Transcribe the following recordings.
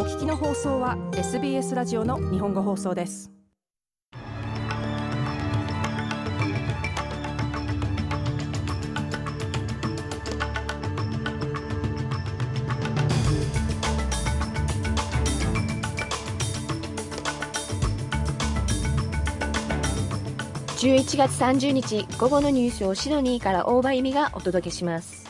お聞きの放送は SBS ラジオの日本語放送です。11月30日午後のニュースをシドニーから大場由美がお届けします。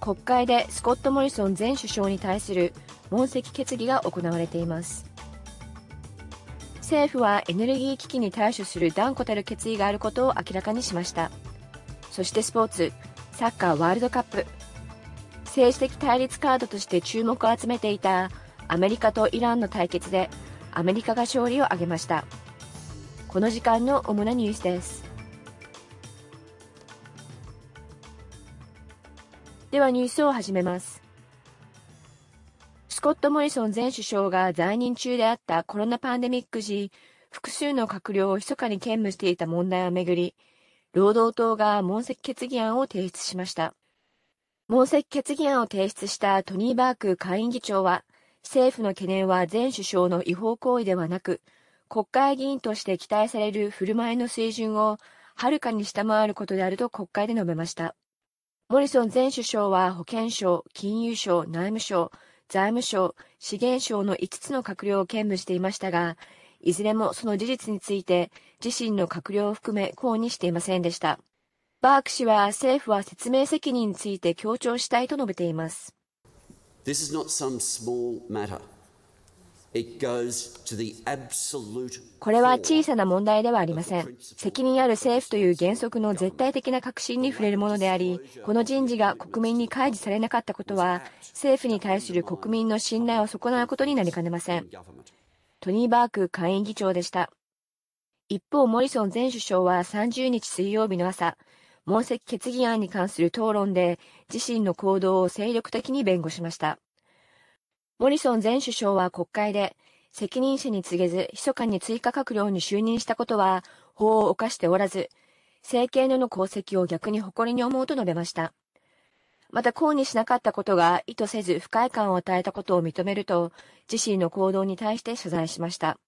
国会でスコット・モリソン前首相に対する問責決議が行われています。政府はエネルギー危機に対処する断固たる決意があることを明らかにしました。そしてスポーツサッカーワールドカップ。政治的対立カードとして注目を集めていたアメリカとイランの対決でアメリカが勝利を挙げました。この時間の主なニュースです。ではニュースを始めます。コット・モリソン前首相が在任中であったコロナパンデミック時複数の閣僚を密かに兼務していた問題をめぐり労働党が問責決議案を提出しました問責決議案を提出したトニー・バーク下院議長は政府の懸念は前首相の違法行為ではなく国会議員として期待される振る舞いの水準をはるかに下回ることであると国会で述べました。モリソン前首相は保健省、金融省、内務省、財務省、資源省の5つの閣僚を兼務していましたが、いずれもその事実について自身の閣僚を含め抗議していませんでした。バーク氏は政府は説明責任について強調したいと述べています。This is not some small matter. これは小さな問題ではありません。責任ある政府という原則の絶対的な確信に触れるものであり、この人事が国民に開示されなかったことは、政府に対する国民の信頼を損なうことになりかねません。トニー・バーク下院議長でした。一方、モリソン前首相は30日水曜日の朝、問責決議案に関する討論で自身の行動を精力的に弁護しました。モリソン前首相は国会で、責任者に告げず、密かに追加閣僚に就任したことは、法を犯しておらず、政権での功績を逆に誇りに思うと述べました。また、抗議しなかったことが意図せず不快感を与えたことを認めると、自身の行動に対して謝罪しました。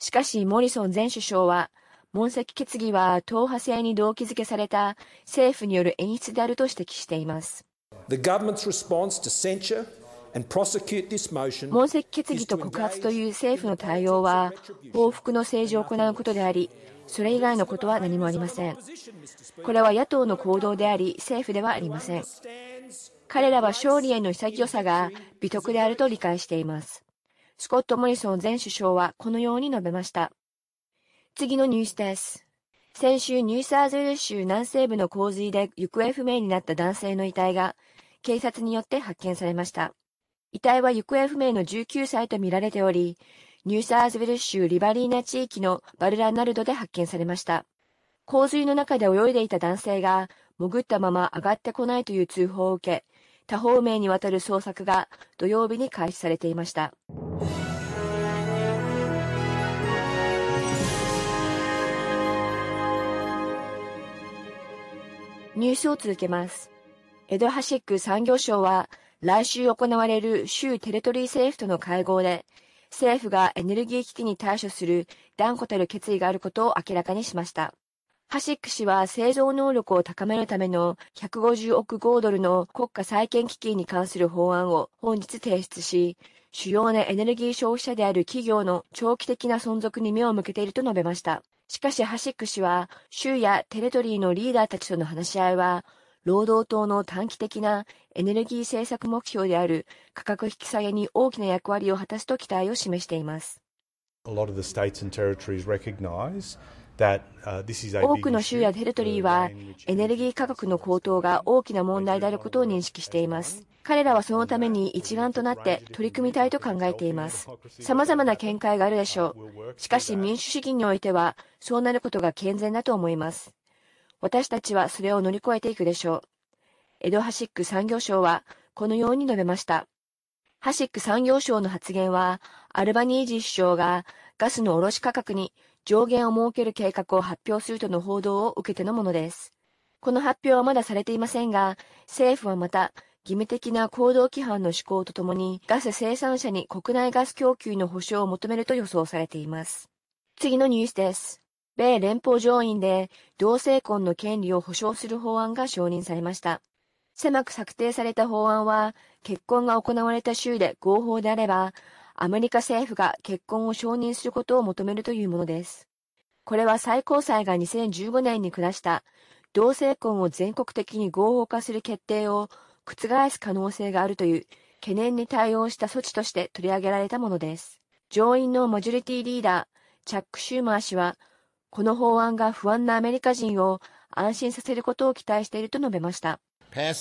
しかし、モリソン前首相は、問責決議は党派制に動機づけされた政府による演出であると指摘しています。The government's response to censure 問責決議と告発という政府の対応は報復の政治を行うことでありそれ以外のことは何もありません。これは野党の行動であり政府ではありません。彼らは勝利への潔さが美徳であると理解しています。スコット・モリソン前首相はこのように述べました。次のニュースです。先週ニューサーズウェル州南西部の洪水で行方不明になった男性の遺体が警察によって発見されました。遺体は行方不明の19歳とみられており、ニューサーズウェル州リバリーナ地域のバルラナルドで発見されました。洪水の中で泳いでいた男性が潜ったまま上がってこないという通報を受け、多方面にわたる捜索が土曜日に開始されていました。ニュースを続けます。エド・ハシック産業省は来週行われる州テレトリー政府との会合で、政府がエネルギー危機に対処する断固たる決意があることを明らかにしました。ハシック氏は製造能力を高めるための150億5ドルの国家再建基金に関する法案を本日提出し、主要なエネルギー消費者である企業の長期的な存続に目を向けていると述べました。しかしハシック氏は、州やテレトリーのリーダーたちとの話し合いは、労働党の短期的なエネルギー政策目標である価格引き下げに大きな役割を果たすと期待を示しています。多くの州やテレトリーはエネルギー価格の高騰が大きな問題であることを認識しています。彼らはそのために一丸となって取り組みたいと考えています。様々な見解があるでしょう。しかし民主主義においてはそうなることが健全だと思います。私たちはそれを乗り越えていくでしょう。エド・ハシック産業省はこのように述べました。ハシック産業省の発言は、アルバニージー首相がガスの卸価格に上限を設ける計画を発表するとの報道を受けてのものです。この発表はまだされていませんが、政府はまた義務的な行動規範の施行とともに、ガス生産者に国内ガス供給の保証を求めると予想されています。次のニュースです。米連邦上院で同性婚の権利を保障する法案が承認されました。狭く策定された法案は、結婚が行われた州で合法であれば、アメリカ政府が結婚を承認することを求めるというものです。これは最高裁が2015年に下した同性婚を全国的に合法化する決定を覆す可能性があるという懸念に対応した措置として取り上げられたものです。上院のマジョリティリーダー、チャック・シューマー氏は、この法案が不安なアメリカ人を安心させることを期待していると述べました。この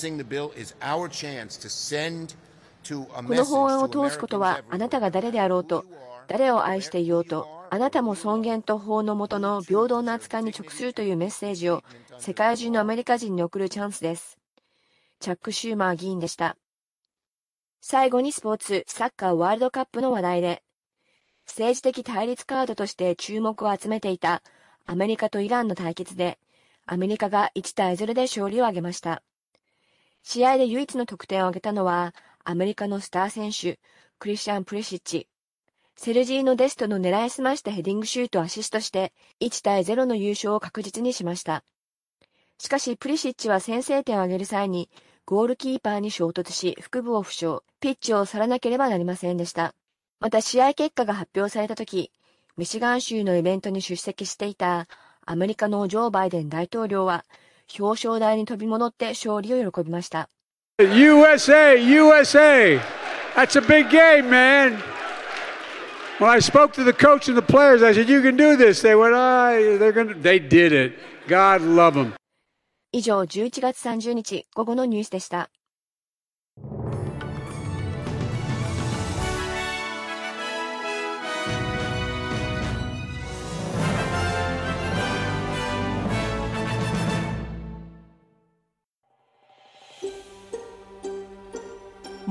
法案を通すことは、あなたが誰であろうと、誰を愛していようと、あなたも尊厳と法の下の平等な扱いに直するというメッセージを世界中のアメリカ人に送るチャンスです。チャック・シューマー議員でした。最後にスポーツ、サッカーワールドカップの話題で、政治的対立カードとして注目を集めていたアメリカとイランの対決で、アメリカが1対0で勝利を挙げました。試合で唯一の得点を挙げたのは、アメリカのスター選手、クリスチャン・プレシッチ。セルジーノ・デストの狙いすましたヘディングシュートアシストして、1対0の優勝を確実にしました。しかし、プリシッチは先制点を挙げる際に、ゴールキーパーに衝突し、腹部を負傷、ピッチを去らなければなりませんでした。また試合結果が発表された時、ミシガン州のイベントに出席していたアメリカのジョー・バイデン大統領は表彰台に飛び戻って勝利を喜びました。USA! USA! That's a big game, man! When I spoke to the coach and the players, I said, You can do this. They went, Ah, they're gonna, they did it. God love them. 以上、11月30日午後のニュースでした。